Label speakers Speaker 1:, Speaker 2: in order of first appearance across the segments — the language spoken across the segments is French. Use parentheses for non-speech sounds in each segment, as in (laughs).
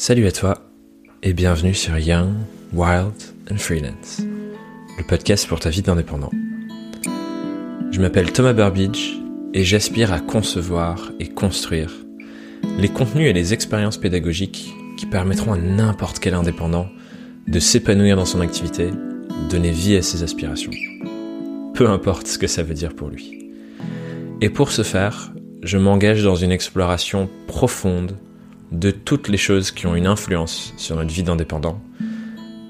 Speaker 1: Salut à toi et bienvenue sur Young, Wild and Freelance, le podcast pour ta vie d'indépendant. Je m'appelle Thomas Burbidge et j'aspire à concevoir et construire les contenus et les expériences pédagogiques qui permettront à n'importe quel indépendant de s'épanouir dans son activité, donner vie à ses aspirations. Peu importe ce que ça veut dire pour lui. Et pour ce faire, je m'engage dans une exploration profonde de toutes les choses qui ont une influence sur notre vie d'indépendant.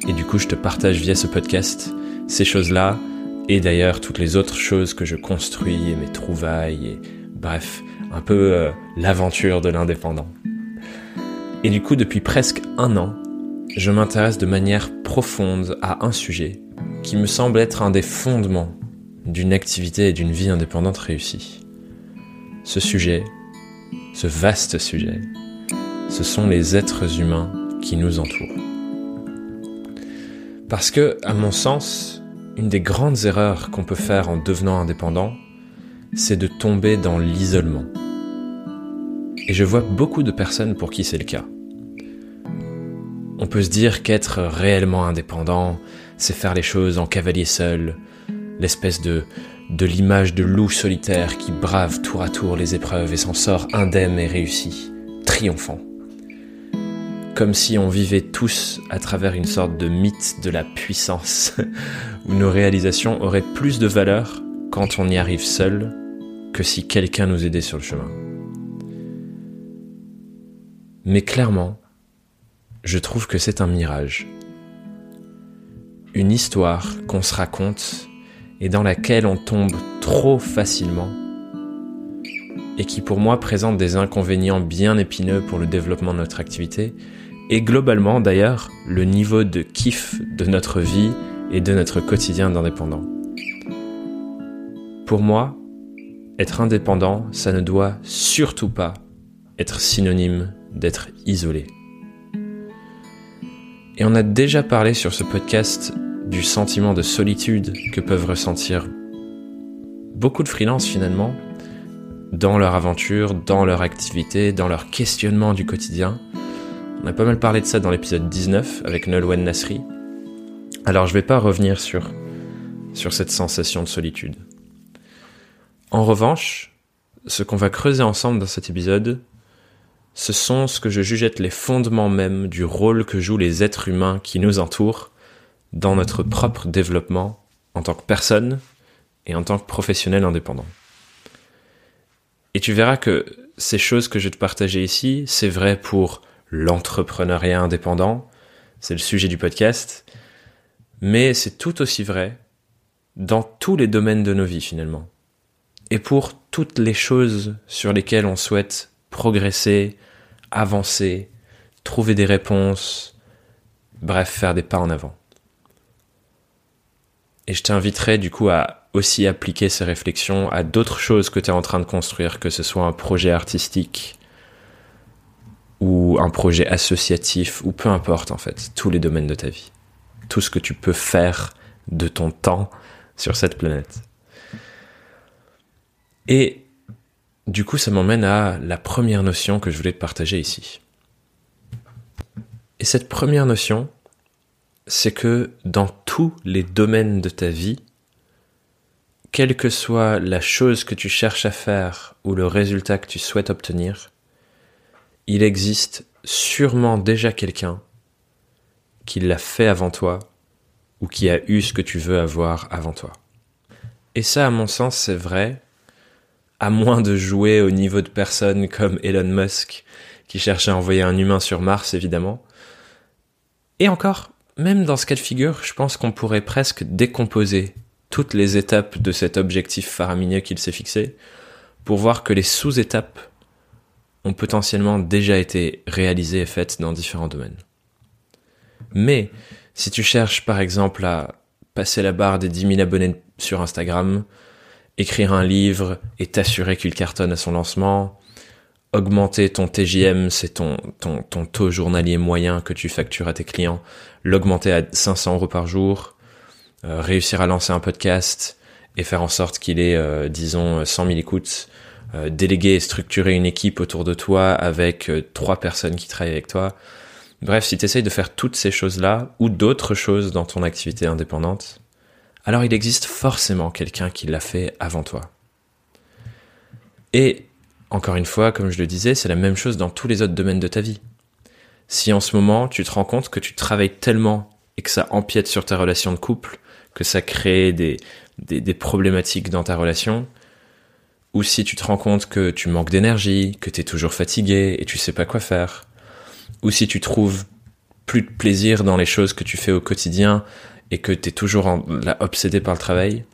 Speaker 1: Et du coup, je te partage via ce podcast ces choses-là, et d'ailleurs toutes les autres choses que je construis, et mes trouvailles, et bref, un peu euh, l'aventure de l'indépendant. Et du coup, depuis presque un an, je m'intéresse de manière profonde à un sujet qui me semble être un des fondements d'une activité et d'une vie indépendante réussie. Ce sujet, ce vaste sujet, ce sont les êtres humains qui nous entourent. Parce que, à mon sens, une des grandes erreurs qu'on peut faire en devenant indépendant, c'est de tomber dans l'isolement. Et je vois beaucoup de personnes pour qui c'est le cas. On peut se dire qu'être réellement indépendant, c'est faire les choses en cavalier seul, l'espèce de, de l'image de loup solitaire qui brave tour à tour les épreuves et s'en sort indemne et réussi, triomphant. Comme si on vivait tous à travers une sorte de mythe de la puissance, (laughs) où nos réalisations auraient plus de valeur quand on y arrive seul que si quelqu'un nous aidait sur le chemin. Mais clairement, je trouve que c'est un mirage. Une histoire qu'on se raconte et dans laquelle on tombe trop facilement et qui pour moi présente des inconvénients bien épineux pour le développement de notre activité et globalement d'ailleurs le niveau de kiff de notre vie et de notre quotidien d'indépendant. Pour moi, être indépendant, ça ne doit surtout pas être synonyme d'être isolé. Et on a déjà parlé sur ce podcast du sentiment de solitude que peuvent ressentir beaucoup de freelances finalement dans leur aventure, dans leur activité, dans leur questionnement du quotidien. On a pas mal parlé de ça dans l'épisode 19 avec Nolwenn Nasri. Alors je vais pas revenir sur, sur cette sensation de solitude. En revanche, ce qu'on va creuser ensemble dans cet épisode, ce sont ce que je juge être les fondements même du rôle que jouent les êtres humains qui nous entourent dans notre propre développement en tant que personne et en tant que professionnel indépendant. Et tu verras que ces choses que je vais te partager ici, c'est vrai pour l'entrepreneuriat indépendant, c'est le sujet du podcast, mais c'est tout aussi vrai dans tous les domaines de nos vies finalement. Et pour toutes les choses sur lesquelles on souhaite progresser, avancer, trouver des réponses, bref, faire des pas en avant. Et je t'inviterai du coup à aussi appliquer ces réflexions à d'autres choses que tu es en train de construire, que ce soit un projet artistique ou un projet associatif ou peu importe en fait, tous les domaines de ta vie. Tout ce que tu peux faire de ton temps sur cette planète. Et du coup, ça m'emmène à la première notion que je voulais te partager ici. Et cette première notion, c'est que dans tous les domaines de ta vie, quelle que soit la chose que tu cherches à faire ou le résultat que tu souhaites obtenir, il existe sûrement déjà quelqu'un qui l'a fait avant toi ou qui a eu ce que tu veux avoir avant toi. Et ça, à mon sens, c'est vrai à moins de jouer au niveau de personnes comme Elon Musk, qui cherche à envoyer un humain sur Mars, évidemment. Et encore, même dans ce cas de figure, je pense qu'on pourrait presque décomposer toutes les étapes de cet objectif faramineux qu'il s'est fixé, pour voir que les sous-étapes ont potentiellement déjà été réalisées et faites dans différents domaines. Mais, si tu cherches par exemple à passer la barre des 10 000 abonnés sur Instagram, écrire un livre et t'assurer qu'il cartonne à son lancement, augmenter ton TJM, c'est ton, taux journalier moyen que tu factures à tes clients, l'augmenter à 500 euros par jour, euh, réussir à lancer un podcast et faire en sorte qu'il ait, euh, disons, 100 000 écoutes, euh, déléguer et structurer une équipe autour de toi avec trois personnes qui travaillent avec toi. Bref, si tu essayes de faire toutes ces choses-là, ou d'autres choses dans ton activité indépendante, alors il existe forcément quelqu'un qui l'a fait avant toi. Et, encore une fois, comme je le disais, c'est la même chose dans tous les autres domaines de ta vie. Si en ce moment tu te rends compte que tu travailles tellement et que ça empiète sur ta relation de couple, que ça crée des, des, problématiques dans ta relation, ou si tu te rends compte que tu manques d'énergie, que tu es toujours fatigué et tu sais pas quoi faire, ou si tu trouves plus de plaisir dans les choses que tu fais au quotidien et que tu es toujours obsédé par le travail,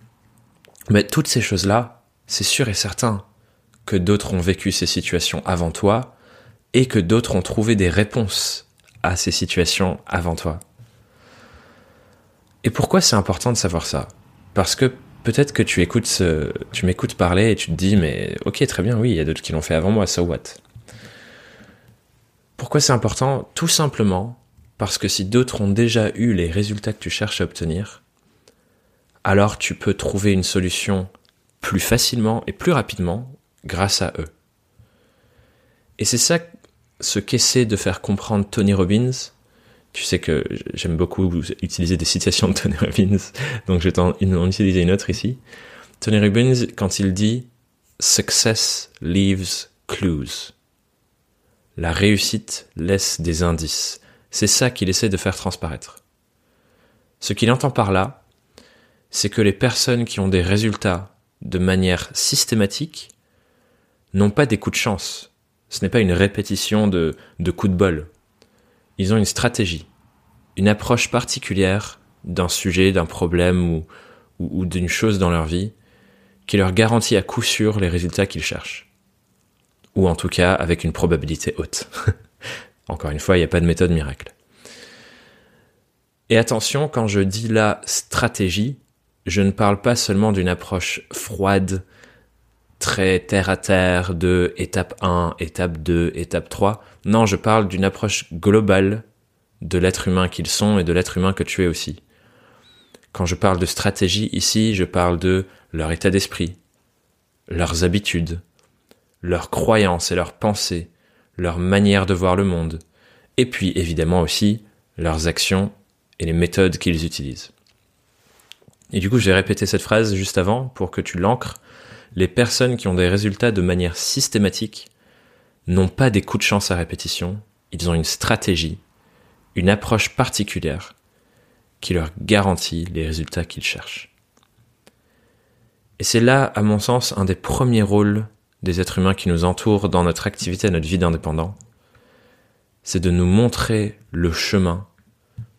Speaker 1: mais toutes ces choses-là, c'est sûr et certain que d'autres ont vécu ces situations avant toi et que d'autres ont trouvé des réponses à ces situations avant toi. Et pourquoi c'est important de savoir ça? Parce que peut-être que tu écoutes ce, tu m'écoutes parler et tu te dis mais ok très bien oui il y a d'autres qui l'ont fait avant moi so what? Pourquoi c'est important? Tout simplement parce que si d'autres ont déjà eu les résultats que tu cherches à obtenir, alors tu peux trouver une solution plus facilement et plus rapidement grâce à eux. Et c'est ça ce qu'essaie de faire comprendre Tony Robbins. Tu sais que j'aime beaucoup utiliser des citations de Tony Robbins, donc je vais en, utiliser une autre ici. Tony Robbins, quand il dit Success leaves clues. La réussite laisse des indices. C'est ça qu'il essaie de faire transparaître. Ce qu'il entend par là, c'est que les personnes qui ont des résultats de manière systématique n'ont pas des coups de chance. Ce n'est pas une répétition de, de coups de bol. Ils ont une stratégie, une approche particulière d'un sujet, d'un problème ou, d'une chose dans leur vie qui leur garantit à coup sûr les résultats qu'ils cherchent. Ou en tout cas avec une probabilité haute. (laughs) Encore une fois, il n'y a pas de méthode miracle. Et attention, quand je dis la stratégie, je ne parle pas seulement d'une approche froide, très terre à terre de étape 1, étape 2, étape 3. Non, je parle d'une approche globale de l'être humain qu'ils sont et de l'être humain que tu es aussi. Quand je parle de stratégie ici, je parle de leur état d'esprit, leurs habitudes, leurs croyances et leurs pensées, leur manière de voir le monde, et puis évidemment aussi leurs actions et les méthodes qu'ils utilisent. Et du coup, j'ai répété cette phrase juste avant pour que tu l'ancres. Les personnes qui ont des résultats de manière systématique n'ont pas des coups de chance à répétition, ils ont une stratégie, une approche particulière qui leur garantit les résultats qu'ils cherchent. Et c'est là, à mon sens, un des premiers rôles des êtres humains qui nous entourent dans notre activité, notre vie d'indépendant, c'est de nous montrer le chemin,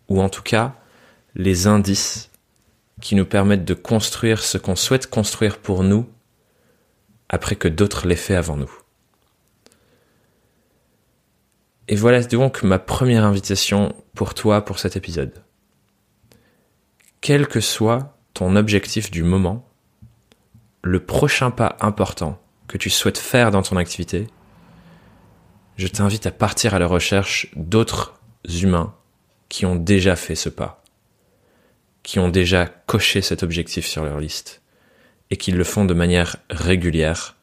Speaker 1: ou en tout cas les indices qui nous permettent de construire ce qu'on souhaite construire pour nous après que d'autres l'aient fait avant nous. Et voilà donc ma première invitation pour toi pour cet épisode. Quel que soit ton objectif du moment, le prochain pas important que tu souhaites faire dans ton activité, je t'invite à partir à la recherche d'autres humains qui ont déjà fait ce pas, qui ont déjà coché cet objectif sur leur liste, et qui le font de manière régulière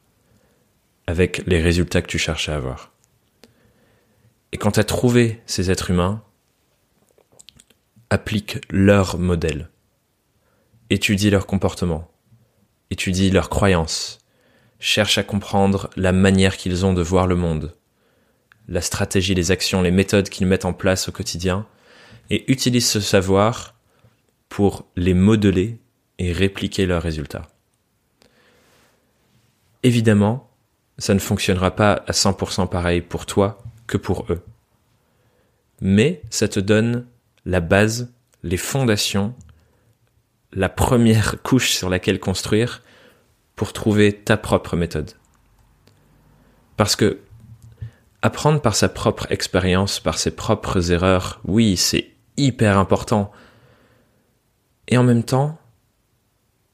Speaker 1: avec les résultats que tu cherches à avoir. Et quand tu as trouvé ces êtres humains, applique leur modèle, étudie leur comportement, étudie leurs croyances, cherche à comprendre la manière qu'ils ont de voir le monde, la stratégie, les actions, les méthodes qu'ils mettent en place au quotidien, et utilise ce savoir pour les modeler et répliquer leurs résultats. Évidemment, ça ne fonctionnera pas à 100% pareil pour toi que pour eux. Mais ça te donne la base, les fondations, la première couche sur laquelle construire pour trouver ta propre méthode. Parce que apprendre par sa propre expérience, par ses propres erreurs, oui, c'est hyper important. Et en même temps,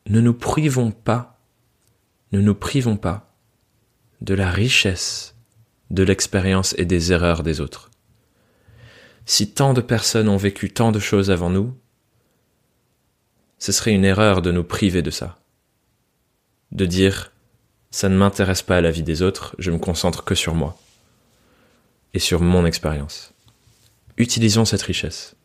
Speaker 1: ne nous privons pas, ne nous privons pas de la richesse de l'expérience et des erreurs des autres. Si tant de personnes ont vécu tant de choses avant nous, ce serait une erreur de nous priver de ça de dire ça ne m'intéresse pas à la vie des autres, je me concentre que sur moi et sur mon expérience. utilisons cette richesse.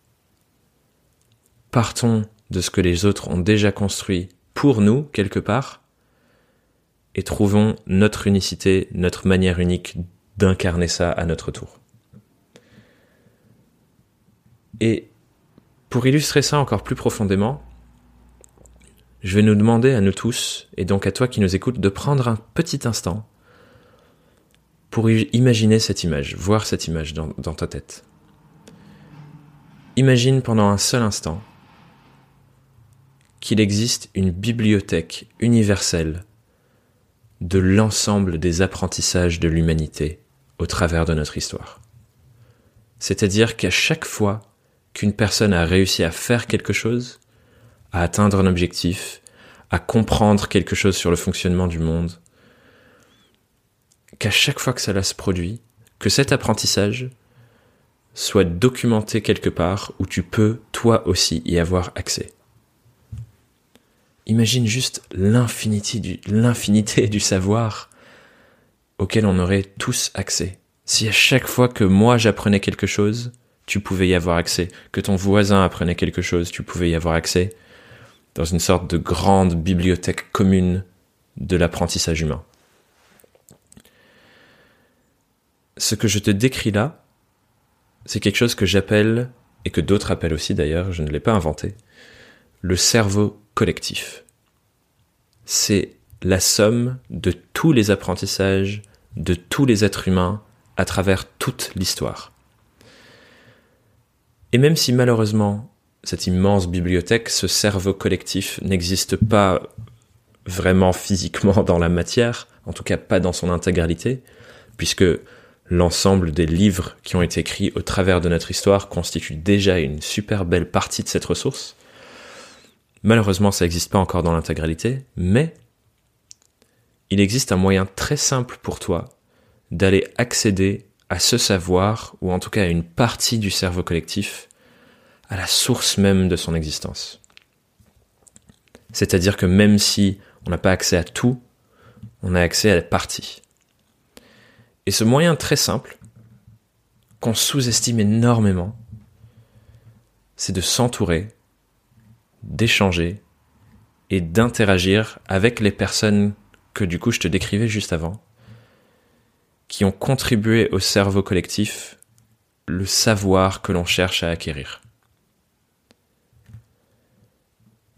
Speaker 1: Partons de ce que les autres ont déjà construit pour nous, quelque part, et trouvons notre unicité, notre manière unique d'incarner ça à notre tour. Et pour illustrer ça encore plus profondément, je vais nous demander à nous tous, et donc à toi qui nous écoutes, de prendre un petit instant pour imaginer cette image, voir cette image dans, dans ta tête. Imagine pendant un seul instant qu'il existe une bibliothèque universelle de l'ensemble des apprentissages de l'humanité au travers de notre histoire. C'est-à-dire qu'à chaque fois qu'une personne a réussi à faire quelque chose, à atteindre un objectif, à comprendre quelque chose sur le fonctionnement du monde, qu'à chaque fois que cela se produit, que cet apprentissage soit documenté quelque part où tu peux toi aussi y avoir accès. Imagine juste l'infinité du, du savoir auquel on aurait tous accès. Si à chaque fois que moi j'apprenais quelque chose, tu pouvais y avoir accès, que ton voisin apprenait quelque chose, tu pouvais y avoir accès, dans une sorte de grande bibliothèque commune de l'apprentissage humain. Ce que je te décris là, c'est quelque chose que j'appelle, et que d'autres appellent aussi d'ailleurs, je ne l'ai pas inventé, le cerveau collectif. C'est la somme de tous les apprentissages de tous les êtres humains à travers toute l'histoire. Et même si malheureusement cette immense bibliothèque, ce cerveau collectif n'existe pas vraiment physiquement dans la matière, en tout cas pas dans son intégralité, puisque l'ensemble des livres qui ont été écrits au travers de notre histoire constituent déjà une super belle partie de cette ressource. Malheureusement, ça n'existe pas encore dans l'intégralité, mais il existe un moyen très simple pour toi d'aller accéder à ce savoir, ou en tout cas à une partie du cerveau collectif, à la source même de son existence. C'est-à-dire que même si on n'a pas accès à tout, on a accès à la partie. Et ce moyen très simple, qu'on sous-estime énormément, c'est de s'entourer, d'échanger et d'interagir avec les personnes que du coup je te décrivais juste avant, qui ont contribué au cerveau collectif le savoir que l'on cherche à acquérir.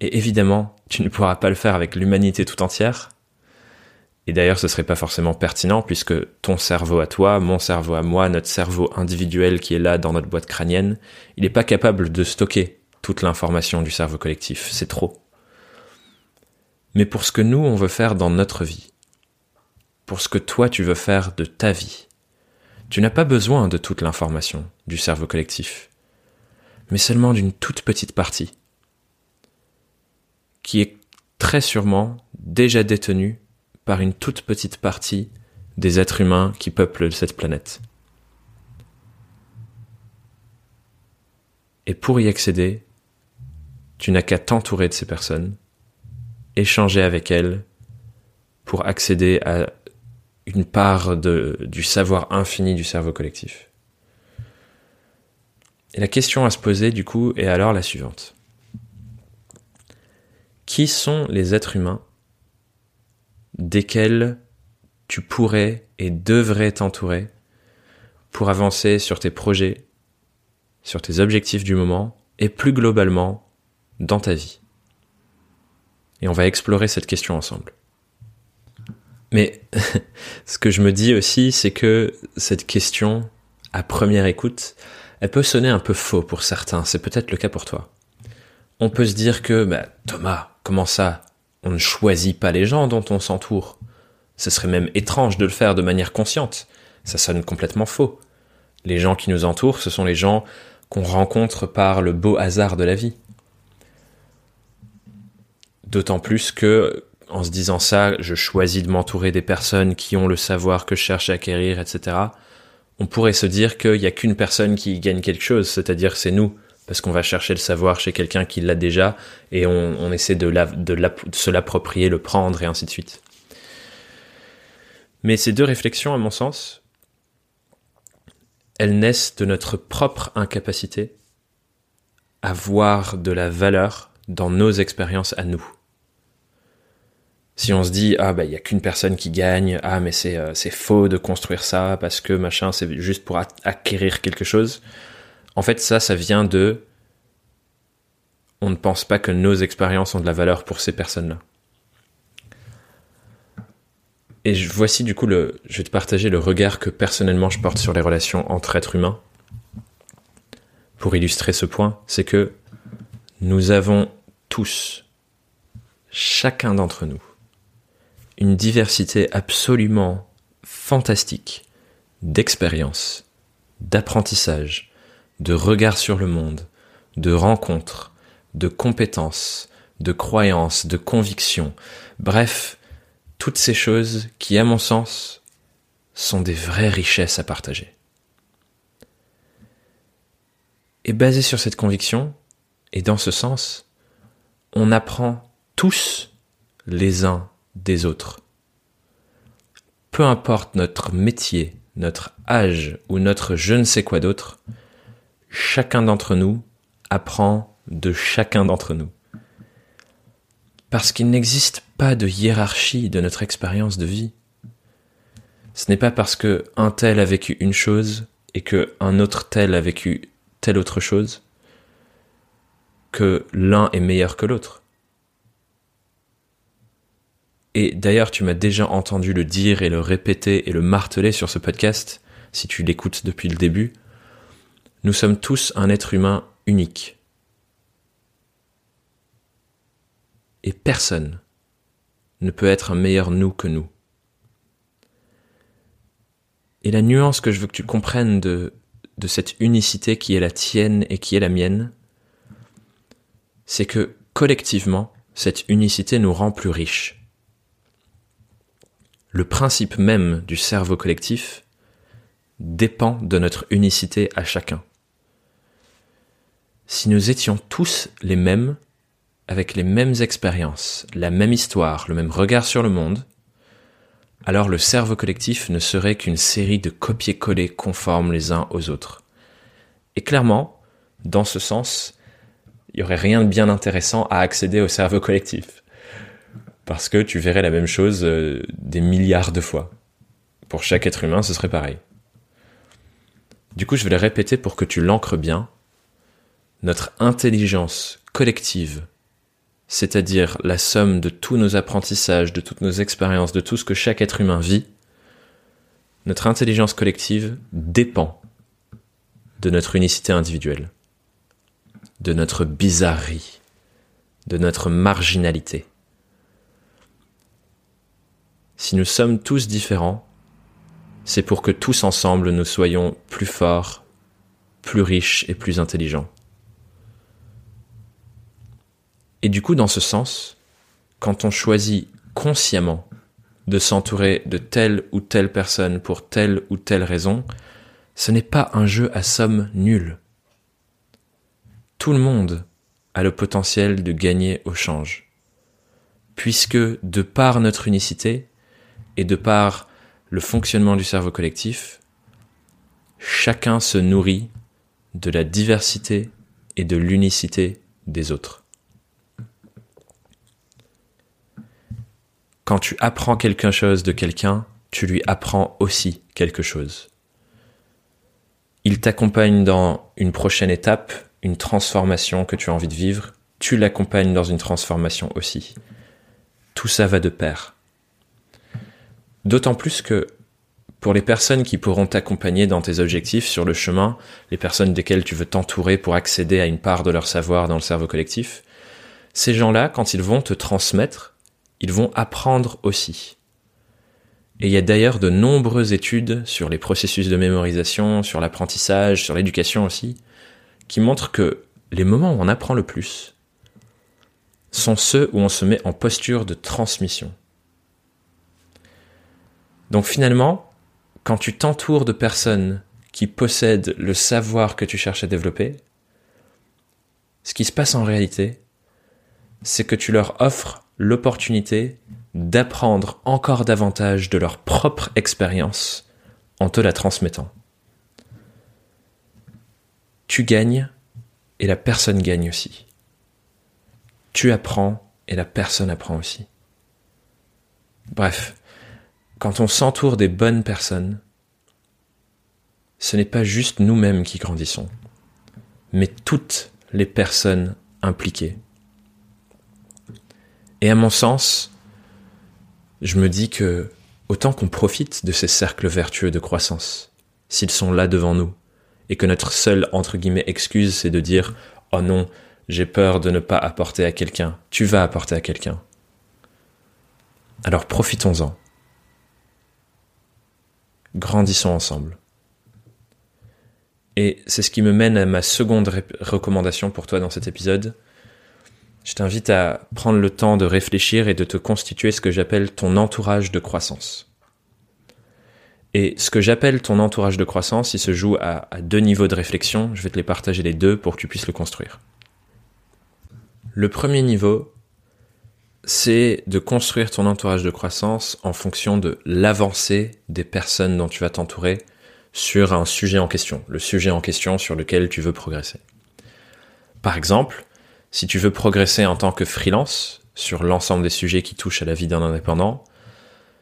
Speaker 1: Et évidemment, tu ne pourras pas le faire avec l'humanité tout entière, et d'ailleurs, ce serait pas forcément pertinent puisque ton cerveau à toi, mon cerveau à moi, notre cerveau individuel qui est là dans notre boîte crânienne, il n'est pas capable de stocker l'information du cerveau collectif. C'est trop. Mais pour ce que nous, on veut faire dans notre vie, pour ce que toi, tu veux faire de ta vie, tu n'as pas besoin de toute l'information du cerveau collectif, mais seulement d'une toute petite partie, qui est très sûrement déjà détenue par une toute petite partie des êtres humains qui peuplent cette planète. Et pour y accéder, tu n'as qu'à t'entourer de ces personnes, échanger avec elles pour accéder à une part du savoir infini du cerveau collectif. Et la question à se poser du coup est alors la suivante. Qui sont les êtres humains desquels tu pourrais et devrais t'entourer pour avancer sur tes projets, sur tes objectifs du moment et plus globalement dans ta vie. Et on va explorer cette question ensemble. Mais (laughs) ce que je me dis aussi, c'est que cette question, à première écoute, elle peut sonner un peu faux pour certains, c'est peut-être le cas pour toi. On peut se dire que, bah, Thomas, comment ça? On ne choisit pas les gens dont on s'entoure. Ce serait même étrange de le faire de manière consciente. Ça sonne complètement faux. Les gens qui nous entourent, ce sont les gens qu'on rencontre par le beau hasard de la vie. D'autant plus que, en se disant ça, je choisis de m'entourer des personnes qui ont le savoir que je cherche à acquérir, etc. On pourrait se dire qu'il n'y a qu'une personne qui gagne quelque chose, c'est-à-dire c'est nous parce qu'on va chercher le savoir chez quelqu'un qui l'a déjà et on, essaie de, de, se l'approprier, le prendre et ainsi de suite. Mais ces deux réflexions, à mon sens, elles naissent de notre propre incapacité à voir de la valeur dans nos expériences à nous. Si on se dit ah bah il y a qu'une personne qui gagne, ah mais c'est euh, c'est faux de construire ça parce que machin c'est juste pour acquérir quelque chose. En fait ça ça vient de on ne pense pas que nos expériences ont de la valeur pour ces personnes-là. Et voici du coup le, je vais te partager le regard que personnellement je porte sur les relations entre êtres humains. Pour illustrer ce point, c'est que nous avons tous, chacun d'entre nous, une diversité absolument fantastique d'expériences, d'apprentissage, de regard sur le monde, de rencontres, de compétences, de croyances, de convictions, bref, toutes ces choses qui, à mon sens, sont des vraies richesses à partager. Et basé sur cette conviction, et dans ce sens, on apprend tous les uns des autres. Peu importe notre métier, notre âge ou notre je ne sais quoi d'autre, chacun d'entre nous apprend de chacun d'entre nous. Parce qu'il n'existe pas de hiérarchie de notre expérience de vie. Ce n'est pas parce que un tel a vécu une chose et que un autre tel a vécu telle autre chose que l'un est meilleur que l'autre. Et d'ailleurs, tu m'as déjà entendu le dire et le répéter et le marteler sur ce podcast, si tu l'écoutes depuis le début. Nous sommes tous un être humain unique. Et personne ne peut être un meilleur nous que nous. Et la nuance que je veux que tu comprennes de, cette unicité qui est la tienne et qui est la mienne, c'est que collectivement, cette unicité nous rend plus riches. Le principe même du cerveau collectif dépend de notre unicité à chacun. Si nous étions tous les mêmes, avec les mêmes expériences, la même histoire, le même regard sur le monde, alors le cerveau collectif ne serait qu'une série de copier-coller conformes les uns aux autres. Et clairement, dans ce sens, il y aurait rien de bien intéressant à accéder au cerveau collectif. Parce que tu verrais la même chose euh, des milliards de fois. Pour chaque être humain, ce serait pareil. Du coup, je vais le répéter pour que tu l'ancres bien. Notre intelligence collective c'est-à-dire la somme de tous nos apprentissages, de toutes nos expériences, de tout ce que chaque être humain vit, notre intelligence collective dépend de notre unicité individuelle, de notre bizarrerie, de notre marginalité. Si nous sommes tous différents, c'est pour que tous ensemble nous soyons plus forts, plus riches et plus intelligents. Et du coup, dans ce sens, quand on choisit consciemment de s'entourer de telle ou telle personne pour telle ou telle raison, ce n'est pas un jeu à somme nulle. Tout le monde a le potentiel de gagner au change. Puisque de par notre unicité et de par le fonctionnement du cerveau collectif, chacun se nourrit de la diversité et de l'unicité des autres. quand tu apprends quelque chose de quelqu'un, tu lui apprends aussi quelque chose. Il t'accompagne dans une prochaine étape, une transformation que tu as envie de vivre, tu l'accompagnes dans une transformation aussi. Tout ça va de pair. D'autant plus que pour les personnes qui pourront t'accompagner dans tes objectifs sur le chemin, les personnes desquelles tu veux t'entourer pour accéder à une part de leur savoir dans le cerveau collectif, ces gens-là, quand ils vont te transmettre, ils vont apprendre aussi. Et il y a d'ailleurs de nombreuses études sur les processus de mémorisation, sur l'apprentissage, sur l'éducation aussi, qui montrent que les moments où on apprend le plus sont ceux où on se met en posture de transmission. Donc finalement, quand tu t'entoures de personnes qui possèdent le savoir que tu cherches à développer, ce qui se passe en réalité, c'est que tu leur offres l'opportunité d'apprendre encore davantage de leur propre expérience en te la transmettant. tu gagnes et la personne gagne aussi. Tu apprends et la personne apprend aussi. Bref, quand on s'entoure des bonnes personnes, ce n'est pas juste nous-mêmes qui grandissons, mais toutes les personnes impliquées. Et à mon sens, je me dis que autant qu'on profite de ces cercles vertueux de croissance, s'ils sont là devant nous, et que notre seule excuse c'est de dire oh non, j'ai peur de ne pas apporter à quelqu'un. Tu vas apporter à quelqu'un. Alors profitons-en. Grandissons ensemble. Et c'est ce qui me mène à ma seconde recommandation pour toi dans cet épisode. Je t'invite à prendre le temps de réfléchir et de te constituer ce que j'appelle ton entourage de croissance. Et ce que j'appelle ton entourage de croissance, il se joue à, deux niveaux de réflexion. Je vais te les partager les deux pour que tu puisses le construire. Le premier niveau, c'est de construire ton entourage de croissance en fonction de l'avancée des personnes dont tu vas t'entourer sur un sujet en question, le sujet en question sur lequel tu veux progresser. Par exemple, si tu veux progresser en tant que freelance sur l'ensemble des sujets qui touchent à la vie d'un indépendant,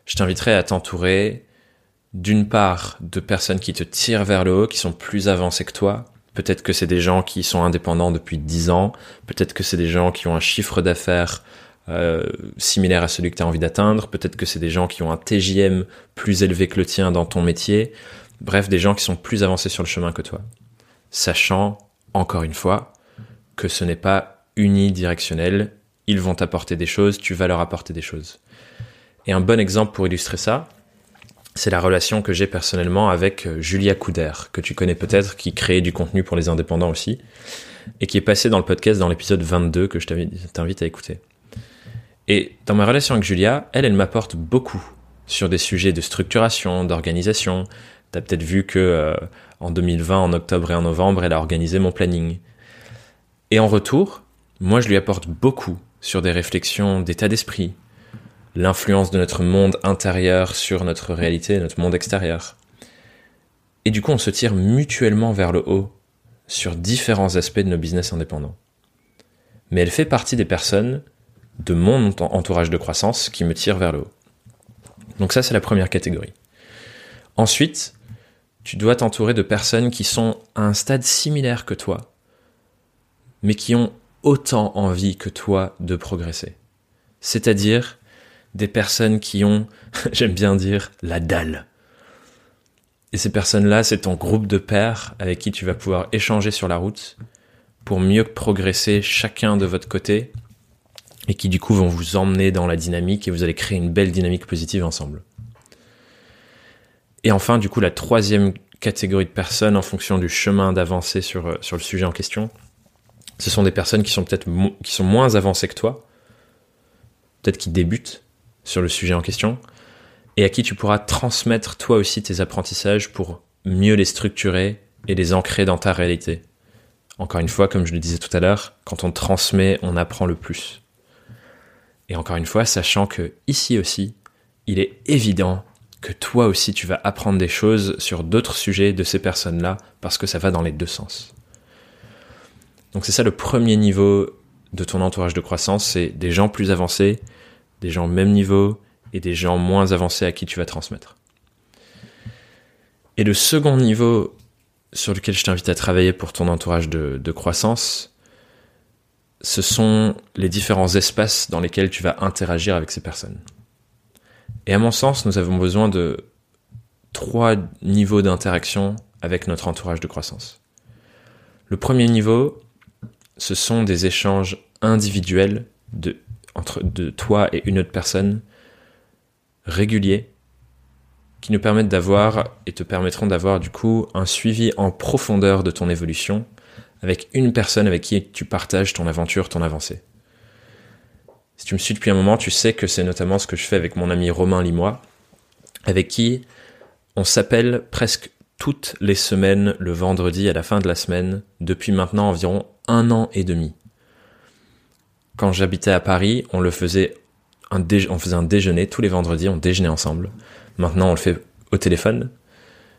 Speaker 1: je t'inviterai à t'entourer d'une part de personnes qui te tirent vers le haut, qui sont plus avancées que toi. Peut-être que c'est des gens qui sont indépendants depuis 10 ans, peut-être que c'est des gens qui ont un chiffre d'affaires euh, similaire à celui que tu as envie d'atteindre, peut-être que c'est des gens qui ont un TJM plus élevé que le tien dans ton métier, Bref, des gens qui sont plus avancés sur le chemin que toi. Sachant, encore une fois, que ce n'est pas unidirectionnel, ils vont t'apporter des choses, tu vas leur apporter des choses. Et un bon exemple pour illustrer ça, c'est la relation que j'ai personnellement avec euh, Julia Couder, que tu connais peut-être, qui crée du contenu pour les indépendants aussi, et qui est passée dans le podcast dans l'épisode 22 que je t'invite à écouter. Et dans ma relation avec Julia, elle, elle m'apporte beaucoup sur des sujets de structuration, d'organisation, T'as peut-être vu que euh, en 2020, en octobre et en novembre, elle a organisé mon planning. Et en retour, moi, je lui apporte beaucoup sur des réflexions d'état d'esprit, l'influence de notre monde intérieur sur notre réalité, notre monde extérieur. Et du coup, on se tire mutuellement vers le haut sur différents aspects de nos business indépendants. Mais elle fait partie des personnes de mon entourage de croissance qui me tirent vers le haut. Donc ça, c'est la première catégorie. Ensuite, tu dois t'entourer de personnes qui sont à un stade similaire que toi, mais qui ont autant envie que toi de progresser. C'est-à-dire des personnes qui ont, (laughs) j'aime bien dire, la dalle. Et ces personnes-là, c'est ton groupe de pairs avec qui tu vas pouvoir échanger sur la route pour mieux progresser chacun de votre côté et qui du coup vont vous emmener dans la dynamique et vous allez créer une belle dynamique positive ensemble. Et enfin, du coup, la troisième catégorie de personnes en fonction du chemin d'avancée sur, euh, sur le sujet en question, ce sont des personnes qui sont peut-être qui sont moins avancées que toi, peut-être qui débutent sur le sujet en question, et à qui tu pourras transmettre toi aussi tes apprentissages pour mieux les structurer et les ancrer dans ta réalité. Encore une fois, comme je le disais tout à l'heure, quand on transmet, on apprend le plus. Et encore une fois, sachant que ici aussi, il est évident que toi aussi tu vas apprendre des choses sur d'autres sujets de ces personnes-là parce que ça va dans les deux sens. Donc c'est ça le premier niveau de ton entourage de croissance, c'est des gens plus avancés, des gens au même niveau et des gens moins avancés à qui tu vas transmettre. Et le second niveau sur lequel je t'invite à travailler pour ton entourage de, de croissance, ce sont les différents espaces dans lesquels tu vas interagir avec ces personnes. Et à mon sens, nous avons besoin de trois niveaux d'interaction avec notre entourage de croissance. Le premier niveau, ce sont des échanges individuels entre toi et une autre personne réguliers qui nous permettent d'avoir et te permettront d'avoir du coup un suivi en profondeur de ton évolution avec une personne avec qui tu partages ton aventure, ton avancée. Si tu me suis depuis un moment, tu sais que c'est notamment ce que je fais avec mon ami Romain Limois, avec qui on s'appelle presque toutes les semaines le vendredi à la fin de la semaine depuis maintenant environ un an et demi. Quand j'habitais à Paris, on le faisait on faisait un déjeuner tous les vendredis, on déjeunait ensemble. Maintenant, on le fait au téléphone,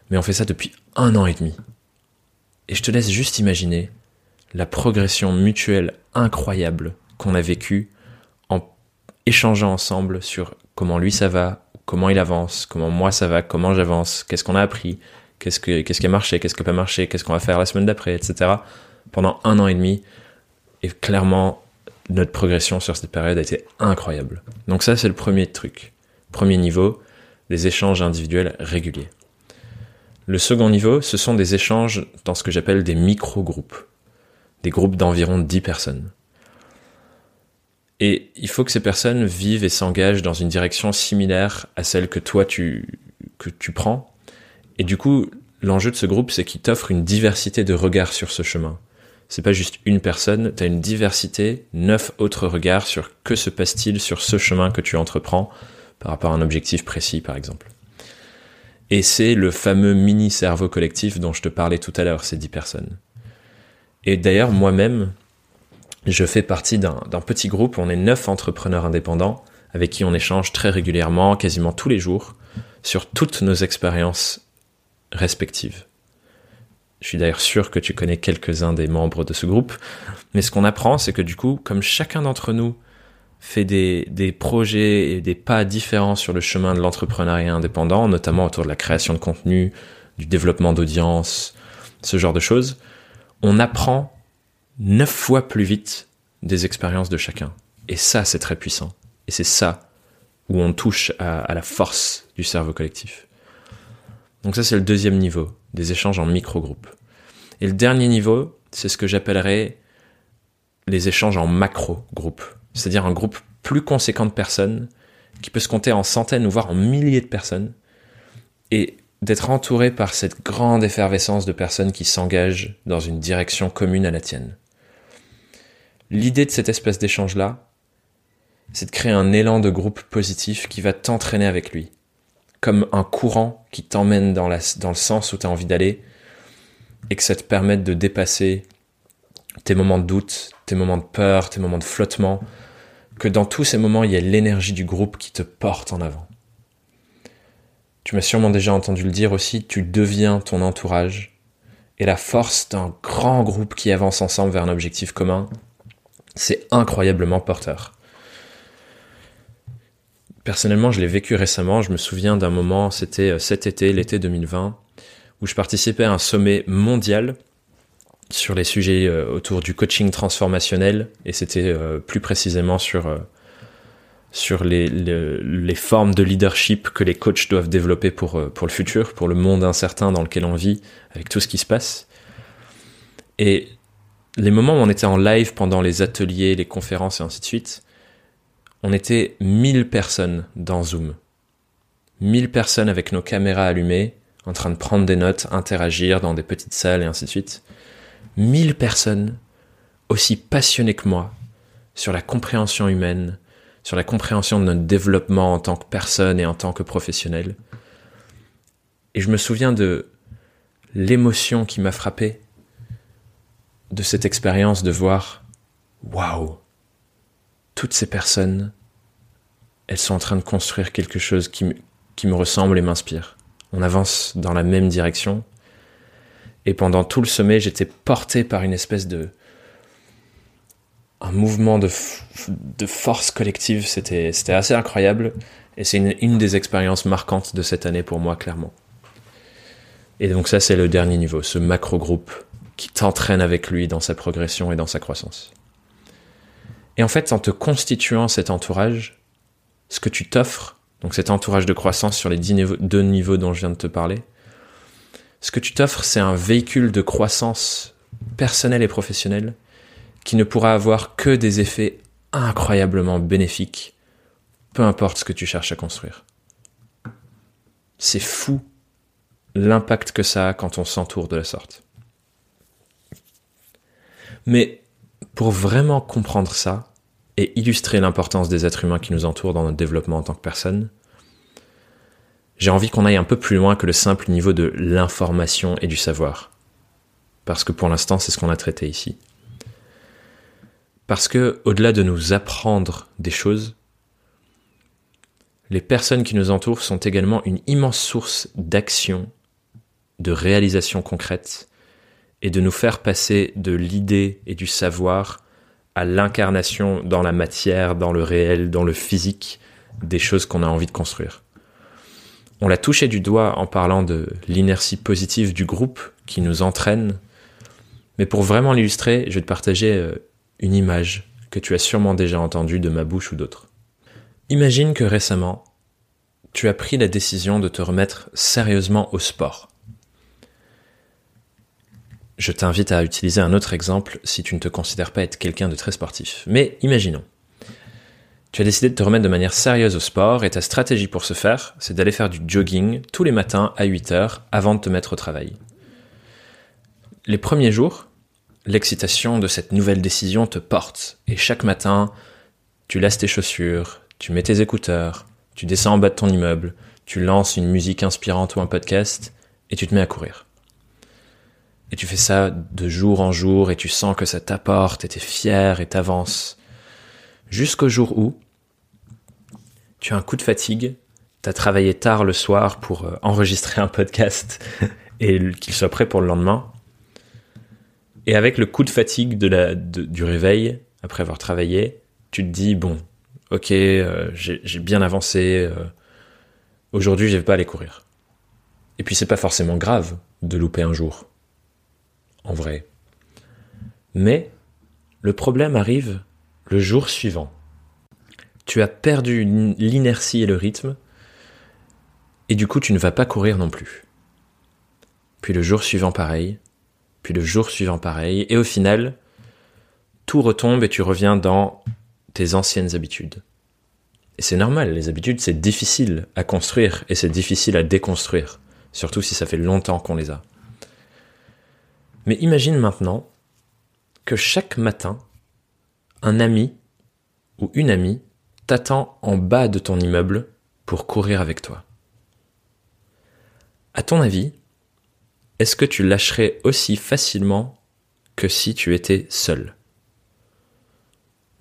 Speaker 1: mais on fait ça depuis un an et demi. Et je te laisse juste imaginer la progression mutuelle incroyable qu'on a vécue en échangeant ensemble sur comment lui ça va, comment il avance, comment moi ça va, comment j'avance, qu'est-ce qu'on a appris, qu'est-ce, que, qu'est-ce qui a marché, qu'est-ce qui n'a pas marché, qu'est-ce qu'on va faire la semaine d'après, etc. Pendant un an et demi. Et clairement, notre progression sur cette période a été incroyable. Donc ça, c'est le premier truc. Premier niveau, les échanges individuels réguliers. Le second niveau, ce sont des échanges dans ce que j'appelle des micro-groupes. Des groupes d'environ 10 personnes. Et il faut que ces personnes vivent et s'engagent dans une direction similaire à celle que toi tu, que tu prends. Et du coup, l'enjeu de ce groupe, c'est qu'il t'offre une diversité de regards sur ce chemin. C'est pas juste une personne, tu as une diversité, neuf autres regards sur que se passe-t-il sur ce chemin que tu entreprends par rapport à un objectif précis, par exemple. Et c'est le fameux mini cerveau collectif dont je te parlais tout à l'heure, ces dix personnes. Et d'ailleurs, moi-même, je fais partie d'un petit groupe, on est neuf entrepreneurs indépendants avec qui on échange très régulièrement, quasiment tous les jours, sur toutes nos expériences respectives. Je suis d'ailleurs sûr que tu connais quelques-uns des membres de ce groupe, mais ce qu'on apprend, c'est que du coup, comme chacun d'entre nous fait des, des projets et des pas différents sur le chemin de l'entrepreneuriat indépendant, notamment autour de la création de contenu, du développement d'audience, ce genre de choses, on apprend neuf fois plus vite des expériences de chacun. Et ça, c'est très puissant. Et c'est ça où on touche à, la force du cerveau collectif. Donc ça, c'est le deuxième niveau, des échanges en micro-groupes. Et le dernier niveau, c'est ce que j'appellerais les échanges en macro-groupes. C'est-à-dire un groupe plus conséquent de personnes, qui peut se compter en centaines ou voire en milliers de personnes, et d'être entouré par cette grande effervescence de personnes qui s'engagent dans une direction commune à la tienne. L'idée de cette espèce d'échange-là, c'est de créer un élan de groupe positif qui va t'entraîner avec lui, comme un courant qui t'emmène dans, dans le sens où tu as envie d'aller, et que ça te permette de dépasser tes moments de doute, tes moments de peur, tes moments de flottement, que dans tous ces moments, il y a l'énergie du groupe qui te porte en avant. Tu m'as sûrement déjà entendu le dire aussi, tu deviens ton entourage, et la force d'un grand groupe qui avance ensemble vers un objectif commun, c'est incroyablement porteur. Personnellement, je l'ai vécu récemment. Je me souviens d'un moment, c'était euh, cet été, l'été 2020, où je participais à un sommet mondial sur les sujets euh, autour du coaching transformationnel, et c'était euh, plus précisément sur sur les, les, formes de leadership que les coachs doivent développer pour, pour le futur, pour le monde incertain dans lequel on vit, avec tout ce qui se passe. Et les moments où on était en live pendant les ateliers, les conférences et ainsi de suite, on était 1000 personnes dans Zoom. 1000 personnes avec nos caméras allumées, en train de prendre des notes, interagir dans des petites salles et ainsi de suite. 1000 personnes aussi passionnées que moi sur la compréhension humaine, sur la compréhension de notre développement en tant que personne et en tant que professionnel. Et je me souviens de l'émotion qui m'a frappé de cette expérience de voir, waouh, toutes ces personnes, elles sont en train de construire quelque chose qui, qui me ressemble et m'inspire. On avance dans la même direction. Et pendant tout le sommet, j'étais porté par une espèce de, un mouvement de, de force collective. C'était, assez incroyable. Et c'est une, une des expériences marquantes de cette année pour moi, clairement. Et donc ça, c'est le dernier niveau, ce macro-groupe qui t'entraîne avec lui dans sa progression et dans sa croissance. Et en fait, en te constituant cet entourage, ce que tu t'offres, donc cet entourage de croissance sur les deux niveaux dont je viens de te parler, ce que tu t'offres, c'est un véhicule de croissance personnelle et professionnelle qui ne pourra avoir que des effets incroyablement bénéfiques, peu importe ce que tu cherches à construire. C'est fou l'impact que ça a quand on s'entoure de la sorte. Mais pour vraiment comprendre ça et illustrer l'importance des êtres humains qui nous entourent dans notre développement en tant que personne, j'ai envie qu'on aille un peu plus loin que le simple niveau de l'information et du savoir. Parce que pour l'instant, c'est ce qu'on a traité ici. Parce que, au-delà de nous apprendre des choses, les personnes qui nous entourent sont également une immense source d'action, de réalisation concrète et de nous faire passer de l'idée et du savoir à l'incarnation dans la matière, dans le réel, dans le physique des choses qu'on a envie de construire. On l'a touché du doigt en parlant de l'inertie positive du groupe qui nous entraîne. Mais pour vraiment l'illustrer, je vais te partager euh, une image que tu as sûrement déjà entendue de ma bouche ou d'autres. Imagine que récemment, tu as pris la décision de te remettre sérieusement au sport. Je t'invite à utiliser un autre exemple si tu ne te considères pas être quelqu'un de très sportif. Mais imaginons. Tu as décidé de te remettre de manière sérieuse au sport et ta stratégie pour ce faire, c'est d'aller faire du jogging tous les matins à 8 heures avant de te mettre au travail. Les premiers jours, l'excitation de cette nouvelle décision te porte et chaque matin, tu lasses tes chaussures, tu mets tes écouteurs, tu descends en bas de ton immeuble, tu lances une musique inspirante ou un podcast et tu te mets à courir. Et tu fais ça de jour en jour et tu sens que ça t'apporte et t'es fier et t'avances. Jusqu'au jour où, tu as un coup de fatigue, tu as travaillé tard le soir pour euh, enregistrer un podcast (laughs) et qu'il soit prêt pour le lendemain. Et avec le coup de fatigue du réveil, après avoir travaillé, tu te dis, bon, ok, euh, j'ai bien avancé, euh, aujourd'hui je vais pas aller courir. Et puis c'est pas forcément grave de louper un jour, en vrai. Mais le problème arrive le jour suivant tu as perdu l'inertie et le rythme, et du coup tu ne vas pas courir non plus. Puis le jour suivant pareil, puis le jour suivant pareil, et au final, tout retombe et tu reviens dans tes anciennes habitudes. Et c'est normal, les habitudes c'est difficile à construire et c'est difficile à déconstruire, surtout si ça fait longtemps qu'on les a. Mais imagine maintenant que chaque matin, un ami ou une amie t'attend en bas de ton immeuble pour courir avec toi. À ton avis, est-ce que tu lâcherais aussi facilement que si tu étais seul?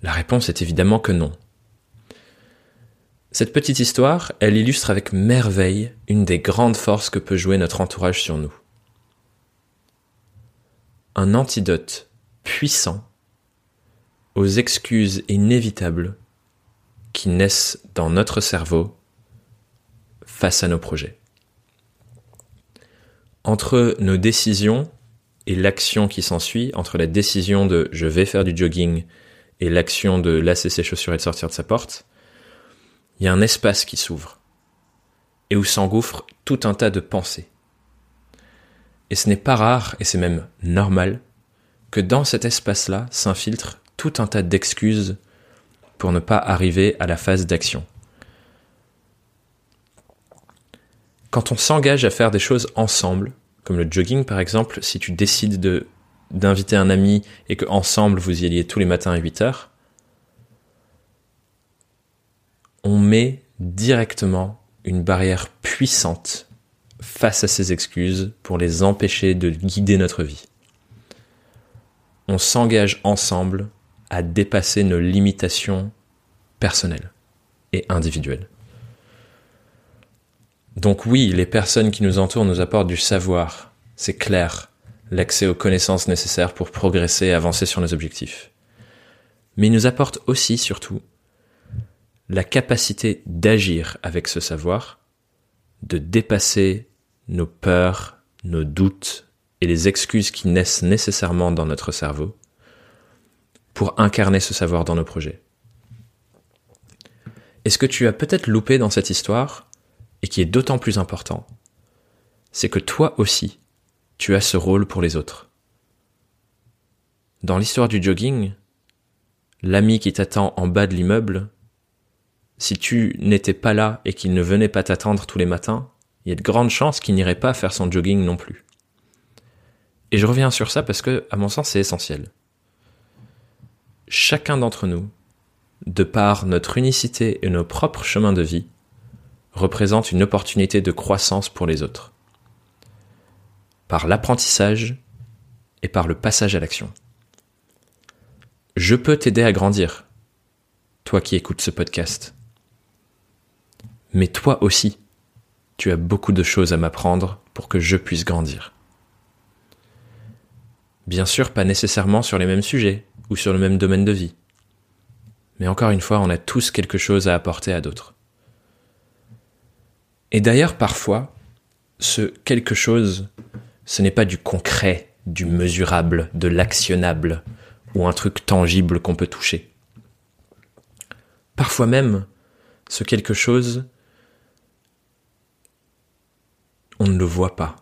Speaker 1: La réponse est évidemment que non. Cette petite histoire, elle illustre avec merveille une des grandes forces que peut jouer notre entourage sur nous. Un antidote puissant aux excuses inévitables qui naissent dans notre cerveau face à nos projets. Entre nos décisions et l'action qui s'ensuit, entre la décision de je vais faire du jogging et l'action de lasser ses chaussures et de sortir de sa porte, il y a un espace qui s'ouvre et où s'engouffre tout un tas de pensées. Et ce n'est pas rare, et c'est même normal, que dans cet espace-là s'infiltre tout un tas d'excuses pour ne pas arriver à la phase d'action. Quand on s'engage à faire des choses ensemble, comme le jogging par exemple, si tu décides de d'inviter un ami et que ensemble vous y alliez tous les matins à 8 heures, on met directement une barrière puissante face à ces excuses pour les empêcher de guider notre vie. On s'engage ensemble à dépasser nos limitations personnelles et individuelles. Donc oui, les personnes qui nous entourent nous apportent du savoir, c'est clair, l'accès aux connaissances nécessaires pour progresser et avancer sur nos objectifs. Mais ils nous apportent aussi, surtout, la capacité d'agir avec ce savoir, de dépasser nos peurs, nos doutes et les excuses qui naissent nécessairement dans notre cerveau, pour incarner ce savoir dans nos projets. Et ce que tu as peut-être loupé dans cette histoire, et qui est d'autant plus important, c'est que toi aussi, tu as ce rôle pour les autres. Dans l'histoire du jogging, l'ami qui t'attend en bas de l'immeuble, si tu n'étais pas là et qu'il ne venait pas t'attendre tous les matins, il y a de grandes chances qu'il n'irait pas faire son jogging non plus. Et je reviens sur ça parce que, à mon sens, c'est essentiel chacun d'entre nous, de par notre unicité et nos propres chemins de vie, représente une opportunité de croissance pour les autres, par l'apprentissage et par le passage à l'action. Je peux t'aider à grandir, toi qui écoutes ce podcast. Mais toi aussi, tu as beaucoup de choses à m'apprendre pour que je puisse grandir. Bien sûr, pas nécessairement sur les mêmes sujets ou sur le même domaine de vie. Mais encore une fois, on a tous quelque chose à apporter à d'autres. Et d'ailleurs, parfois, ce quelque chose, ce n'est pas du concret, du mesurable, de l'actionnable, ou un truc tangible qu'on peut toucher. Parfois même, ce quelque chose, on ne le voit pas.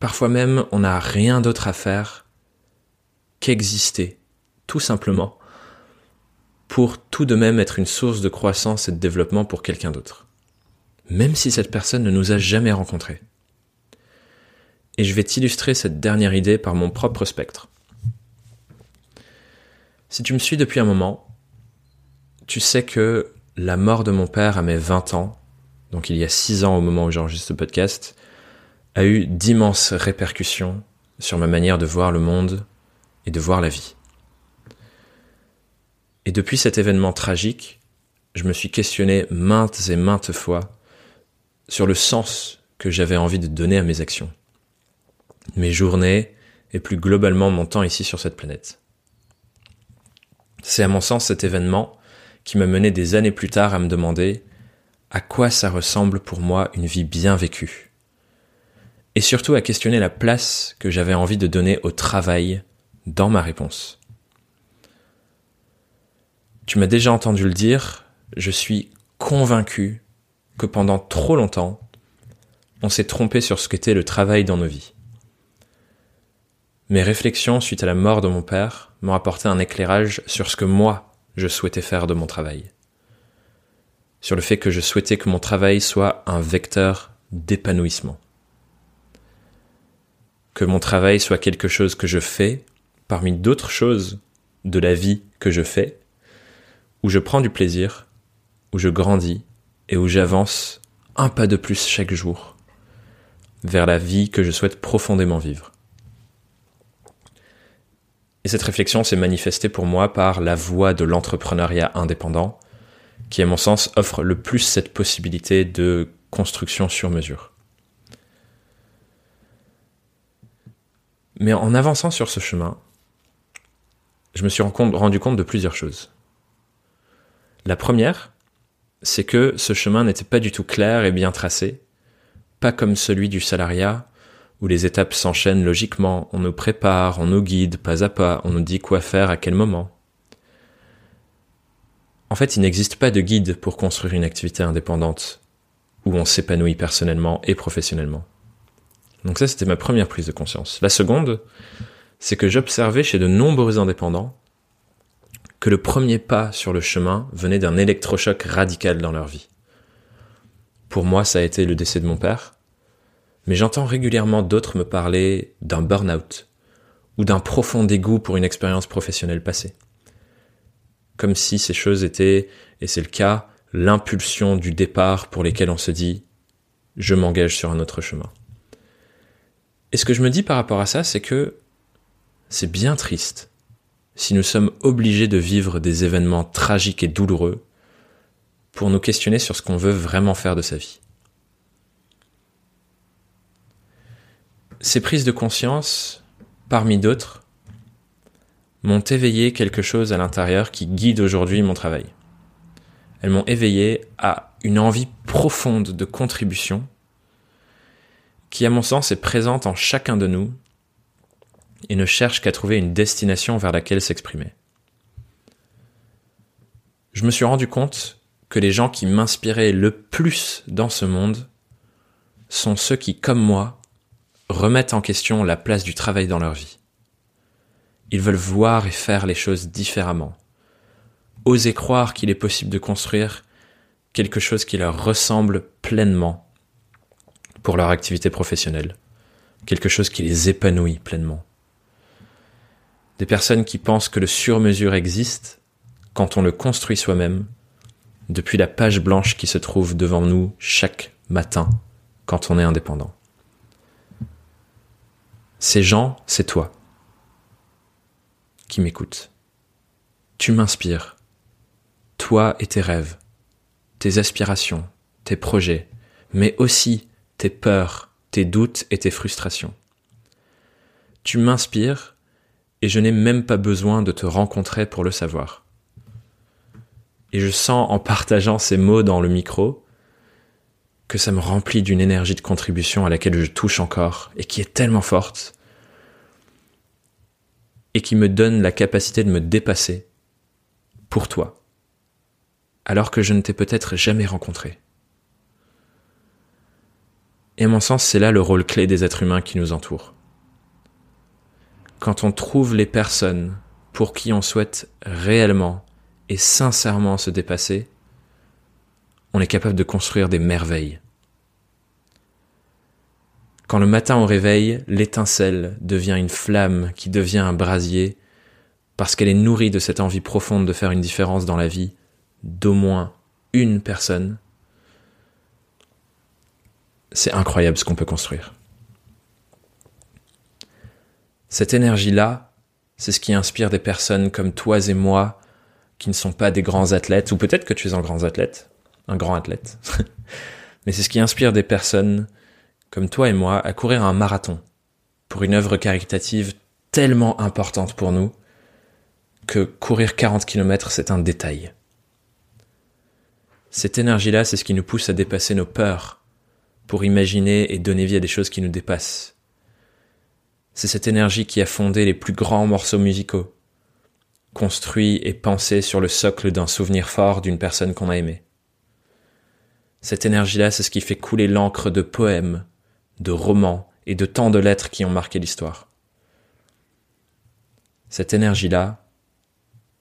Speaker 1: Parfois même, on n'a rien d'autre à faire qu'exister, tout simplement, pour tout de même être une source de croissance et de développement pour quelqu'un d'autre. Même si cette personne ne nous a jamais rencontrés. Et je vais t'illustrer cette dernière idée par mon propre spectre. Si tu me suis depuis un moment, tu sais que la mort de mon père à mes 20 ans, donc il y a 6 ans au moment où j'enregistre ce podcast, a eu d'immenses répercussions sur ma manière de voir le monde et de voir la vie. Et depuis cet événement tragique, je me suis questionné maintes et maintes fois sur le sens que j'avais envie de donner à mes actions, mes journées et plus globalement mon temps ici sur cette planète. C'est à mon sens cet événement qui m'a mené des années plus tard à me demander à quoi ça ressemble pour moi une vie bien vécue. Et surtout à questionner la place que j'avais envie de donner au travail dans ma réponse. Tu m'as déjà entendu le dire, je suis convaincu que pendant trop longtemps, on s'est trompé sur ce qu'était le travail dans nos vies. Mes réflexions suite à la mort de mon père m'ont apporté un éclairage sur ce que moi, je souhaitais faire de mon travail. Sur le fait que je souhaitais que mon travail soit un vecteur d'épanouissement. Que mon travail soit quelque chose que je fais parmi d'autres choses de la vie que je fais, où je prends du plaisir, où je grandis et où j'avance un pas de plus chaque jour vers la vie que je souhaite profondément vivre. Et cette réflexion s'est manifestée pour moi par la voie de l'entrepreneuriat indépendant, qui à mon sens offre le plus cette possibilité de construction sur mesure. Mais en avançant sur ce chemin, je me suis rendu compte de plusieurs choses. La première, c'est que ce chemin n'était pas du tout clair et bien tracé, pas comme celui du salariat où les étapes s'enchaînent logiquement, on nous prépare, on nous guide pas à pas, on nous dit quoi faire à quel moment. En fait, il n'existe pas de guide pour construire une activité indépendante où on s'épanouit personnellement et professionnellement. Donc ça, c'était ma première prise de conscience. La seconde, c'est que j'observais chez de nombreux indépendants que le premier pas sur le chemin venait d'un électrochoc radical dans leur vie. Pour moi, ça a été le décès de mon père, mais j'entends régulièrement d'autres me parler d'un burn-out ou d'un profond dégoût pour une expérience professionnelle passée. Comme si ces choses étaient, et c'est le cas, l'impulsion du départ pour lesquels on se dit je m'engage sur un autre chemin. Et ce que je me dis par rapport à ça, c'est que c'est bien triste si nous sommes obligés de vivre des événements tragiques et douloureux pour nous questionner sur ce qu'on veut vraiment faire de sa vie. Ces prises de conscience, parmi d'autres, m'ont éveillé quelque chose à l'intérieur qui guide aujourd'hui mon travail. Elles m'ont éveillé à une envie profonde de contribution qui, à mon sens, est présente en chacun de nous et ne cherche qu'à trouver une destination vers laquelle s'exprimer. Je me suis rendu compte que les gens qui m'inspiraient le plus dans ce monde sont ceux qui, comme moi, remettent en question la place du travail dans leur vie. Ils veulent voir et faire les choses différemment. Oser croire qu'il est possible de construire quelque chose qui leur ressemble pleinement pour leur activité professionnelle, quelque chose qui les épanouit pleinement. Des personnes qui pensent que le sur-mesure existe quand on le construit soi-même, depuis la page blanche qui se trouve devant nous chaque matin quand on est indépendant. Ces gens, c'est toi qui m'écoutes. Tu m'inspires. Toi et tes rêves, tes aspirations, tes projets, mais aussi tes peurs, tes doutes et tes frustrations. tu m'inspires et je n'ai même pas besoin de te rencontrer pour le savoir. Et je sens en partageant ces mots dans le micro que ça me remplit d'une énergie de contribution à laquelle je touche encore et qui est tellement forte et qui me donne la capacité de me dépasser pour toi, alors que je ne t'ai peut-être jamais rencontré. Et à mon sens, c'est là le rôle clé des êtres humains qui nous entourent. Quand on trouve les personnes pour qui on souhaite réellement et sincèrement se dépasser, on est capable de construire des merveilles. Quand le matin au réveil, l'étincelle devient une flamme qui devient un brasier, parce qu'elle est nourrie de cette envie profonde de faire une différence dans la vie d'au moins une personne, c'est incroyable ce qu'on peut construire. Cette énergie-là, c'est ce qui inspire des personnes comme toi et moi, qui ne sont pas des grands athlètes, ou peut-être que tu es un grand athlète, un grand athlète, (laughs) mais c'est ce qui inspire des personnes comme toi et moi, à courir un marathon pour une œuvre caritative tellement importante pour nous que courir 40 km, c'est un détail. Cette énergie-là, c'est ce qui nous pousse à dépasser nos peurs pour imaginer et donner vie à des choses qui nous dépassent. C'est cette énergie qui a fondé les plus grands morceaux musicaux, construits et pensés sur le socle d'un souvenir fort d'une personne qu'on a aimée. Cette énergie-là, c'est ce qui fait couler l'encre de poèmes, de romans et de tant de lettres qui ont marqué l'histoire. Cette énergie-là,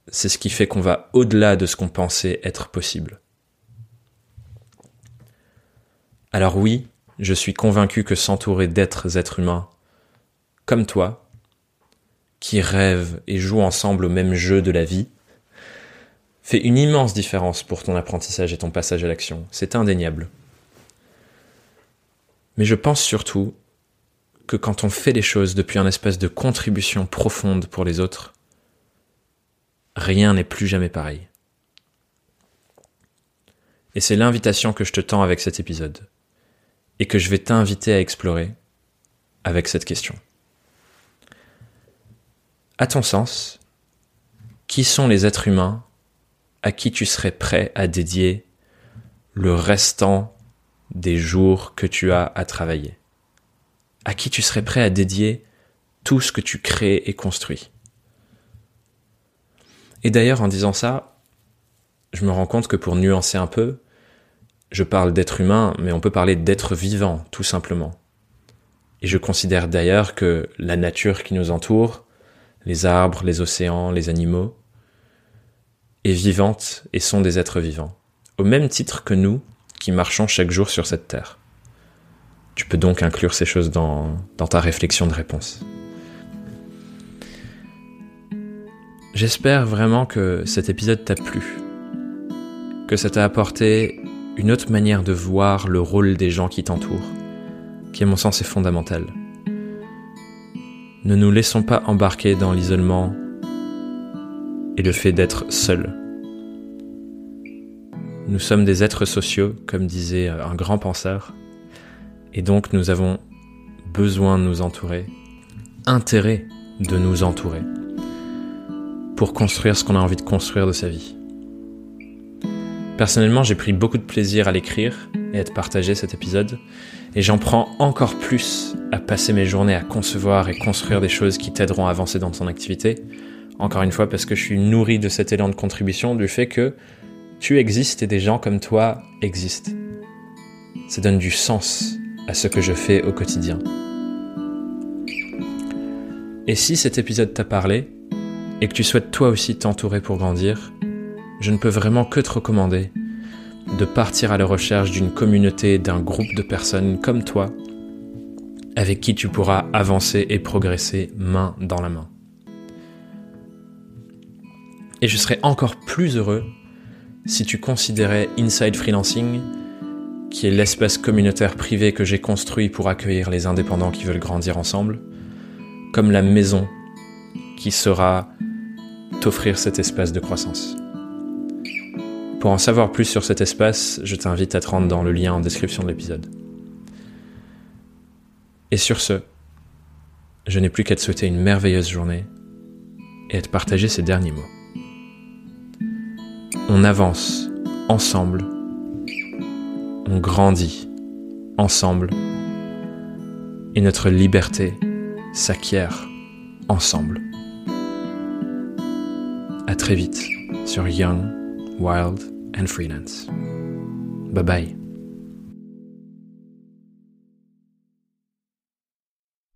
Speaker 1: c'est ce qui fait qu'on va au-delà de ce qu'on pensait être possible. Alors oui, je suis convaincu que s'entourer d'êtres êtres humains, comme toi, qui rêvent et jouent ensemble au même jeu de la vie, fait une immense différence pour ton apprentissage et ton passage à l'action. C'est indéniable. Mais je pense surtout que quand on fait les choses depuis un espèce de contribution profonde pour les autres, rien n'est plus jamais pareil. Et c'est l'invitation que je te tends avec cet épisode, et que je vais t'inviter à explorer avec cette question. À ton sens, qui sont les êtres humains à qui tu serais prêt à dédier le restant des jours que tu as à travailler, à qui tu serais prêt à dédier tout ce que tu crées et construis? Et d'ailleurs, en disant ça, je me rends compte que pour nuancer un peu, je parle d'être humain, mais on peut parler d'être vivant, tout simplement. Et je considère d'ailleurs que la nature qui nous entoure, les arbres, les océans, les animaux, est vivante et sont des êtres vivants. Au même titre que nous, qui marchons chaque jour sur cette terre. Tu peux donc inclure ces choses dans, ta réflexion de réponse. J'espère vraiment que cet épisode t'a plu, que ça t'a apporté une autre manière de voir le rôle des gens qui t'entourent, qui à mon sens est fondamental. Ne nous laissons pas embarquer dans l'isolement et le fait d'être seul. Nous sommes des êtres sociaux, comme disait un grand penseur, et donc nous avons besoin de nous entourer, intérêt de nous entourer, pour construire ce qu'on a envie de construire de sa vie. Personnellement, j'ai pris beaucoup de plaisir à l'écrire et à te partager cet épisode, et j'en prends encore plus à passer mes journées à concevoir et construire des choses qui t'aideront à avancer dans ton activité. Encore une fois, parce que je suis nourri de cet élan de contribution, du fait que tu existes et des gens comme toi existent. Ça donne du sens à ce que je fais au quotidien. Et si cet épisode t'a parlé, et que tu souhaites toi aussi t'entourer pour grandir, je ne peux vraiment que te recommander de partir à la recherche d'une communauté, d'un groupe de personnes comme toi, avec qui tu pourras avancer et progresser main dans la main. Et je serai encore plus heureux si tu considérais Inside Freelancing, qui est l'espace communautaire privé que j'ai construit pour accueillir les indépendants qui veulent grandir ensemble, comme la maison qui sera t'offrir cet espace de croissance. Pour en savoir plus sur cet espace, je t'invite à te rendre dans le lien en description de l'épisode. Et sur ce, je n'ai plus qu'à te souhaiter une merveilleuse journée et à te partager ces derniers mots. On avance ensemble, on grandit ensemble et notre liberté s'acquiert ensemble. À très vite sur Young, Wild and Freelance. Bye bye.